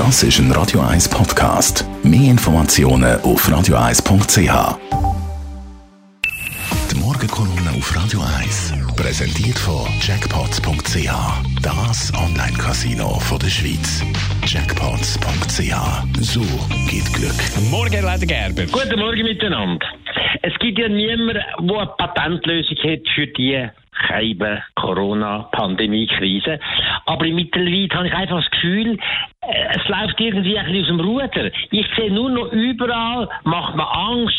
Das ist ein Radio 1 Podcast. Mehr Informationen auf radio1.ch. Die Morgenkolumne auf Radio 1 präsentiert von Jackpots.ch. Das Online-Casino der Schweiz. Jackpots.ch. So geht Glück. Morgen, Herr Leiter Gerber. Guten Morgen miteinander. Es gibt ja niemanden, der eine Patentlösung hat für die Corona-Pandemie-Krise. Aber mittlerweile habe ich einfach das Gefühl, es läuft irgendwie ein bisschen aus dem Ruder. Ich sehe nur noch überall, macht man Angst.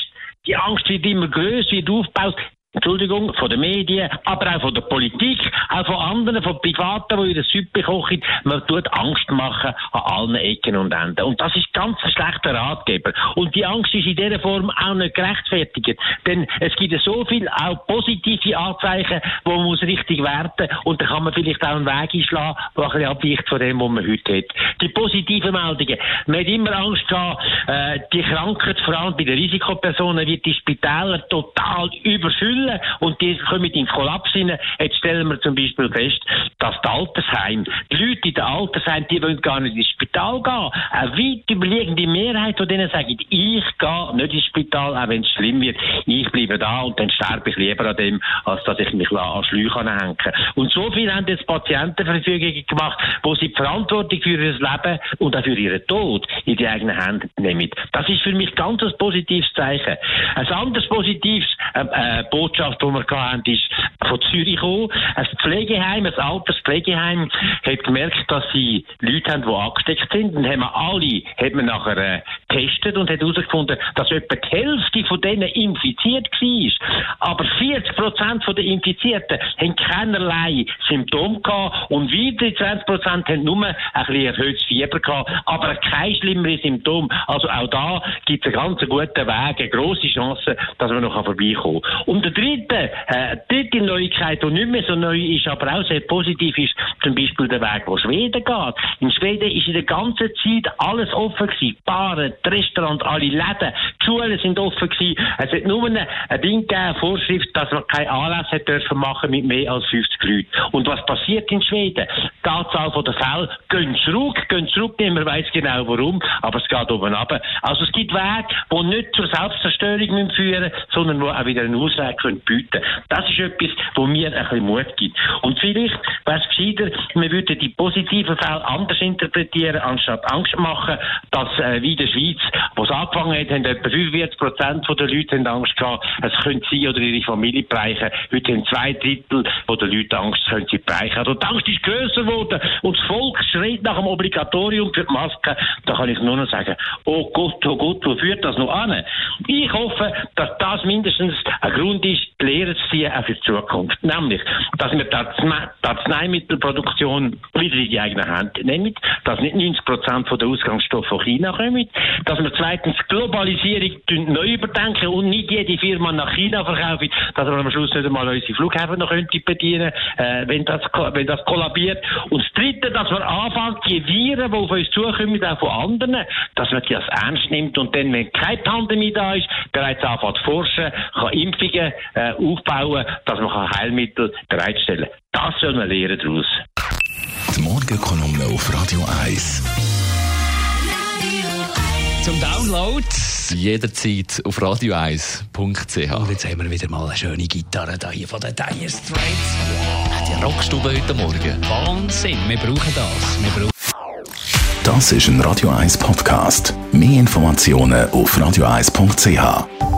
Die Angst wird immer größer, wird aufgebaut. Entschuldigung, von den Medien, aber auch von der Politik, auch von anderen, von Privaten, die ihre Suppe kochen. Man tut Angst machen an allen Ecken und Enden. Und das ist ganz ein schlechter Ratgeber. Und die Angst ist in dieser Form auch nicht gerechtfertigt. Denn es gibt so viel auch positive Anzeichen, die man muss richtig werten Und da kann man vielleicht auch einen Weg einschlagen, der ein bisschen abweicht von dem, was man heute hat. Die positiven Meldungen. Man hat immer Angst gehabt, äh, die Krankheit, vor allem bei den Risikopersonen, wird die Spitäler total überfüllen Fälle und die kommen in Kollaps rein. Jetzt stellen wir zum Beispiel fest, dass die Altersheim, die Leute in den Altersheim, die wollen gar nicht ins Spital gehen. Eine weit überliegende Mehrheit von denen sagen, ich gehe nicht ins Spital, auch wenn es schlimm wird. Ich bleibe da und dann sterbe ich lieber an dem, als dass ich mich an Schläuche hängen Und so viel haben jetzt Patientenverfügungen gemacht, wo sie die Verantwortung für ihr Leben und auch für ihren Tod in die eigenen Hände nehmen. Das ist für mich ganz ein positives Zeichen. Ein anderes positives äh, äh, Botschaft, die wir hatten, ist von Zürich gekommen. Ein Pflegeheim, ein altes Pflegeheim, hat gemerkt, dass sie Leute haben, die angesteckt sind. Dann haben wir alle, hat man nachher äh, getestet und hat herausgefunden, dass etwa die Hälfte von denen infiziert war. Aber 40 Prozent der Infizierten haben keinerlei Symptome gehabt und weitere 20 Prozent haben nur ein bisschen erhöhtes Fieber gehabt, aber kein schlimmeres Symptom. Also auch da gibt es einen ganz guten Weg, eine grosse Chance, dass man noch vorbeikommen kann. Und der dritte, äh, dritte Neuigkeit, die nicht mehr so neu ist, aber auch sehr positiv ist, zum Beispiel der Weg, wo Schweden geht. In Schweden ist in der ganzen Zeit alles offen gewesen. Baren, Restaurants, alle Läden, die Schulen sind offen gewesen. Es hat nur eine, ein Ding gegeben, eine Vorschrift, dass man keinen Anlass hat dürfen machen mit mehr als 50 Leuten. Und was passiert in Schweden? Die Anzahl der Fälle gehen zurück, gehen zurück, niemand weiß genau warum, aber es geht oben runter. Also es gibt Wege, die nicht zur Selbstzerstörung führen müssen, sondern die auch wieder einen Ausweg können bieten Das ist etwas, wo mir ein bisschen Mut gibt. Und vielleicht wäre es gescheiter, wir würden die positiven Fälle anders interpretieren, anstatt Angst machen, dass äh, wie der Schweiz, wo es angefangen hat, haben etwa 45 Prozent der Leute Angst gehabt, es könnte sie oder ihre Familie bereichen. Heute haben zwei Drittel der Leute Angst, können sie bereichen. Also die Angst ist grösser geworden und das Volk schreit nach dem Obligatorium für die Maske. Da kann ich nur noch sagen, oh Gott, oh Gott, wo führt das noch an? Ich hoffe, dass das mindestens ein Grund ist, die Lehre zu ziehen, auch für die Zukunft. Nämlich, dass wir die Arzneimittelproduktion wieder in die eigene Hand nehmen, dass nicht 90 Prozent der Ausgangsstoffe von China kommen, dass wir zweitens Globalisierung neu überdenken und nicht jede Firma nach China verkaufen, dass wir am Schluss nicht einmal unsere Flughäfen noch könnte bedienen, äh, wenn das, wenn das kollabiert. Und das Dritte, dass wir anfangen, die Viren, die auf uns zukommen, auch von anderen, dass man das ernst nimmt und dann, wenn keine Pandemie da ist, bereits anfängt zu forschen, kann Impfungen äh, aufbauen, dass man Heilmittel bereitstellen kann. Das soll man lernen daraus. Die Morgenkolumne auf Radio 1. Zum Download jederzeit auf radio1.ch. Und jetzt haben wir wieder mal eine schöne Gitarre da hier von den Dire Straits. Wow. Die Rockstube heute Morgen. Wahnsinn, wir brauchen das. Wir brauchen das ist ein Radio 1 Podcast. Mehr Informationen auf radio1.ch.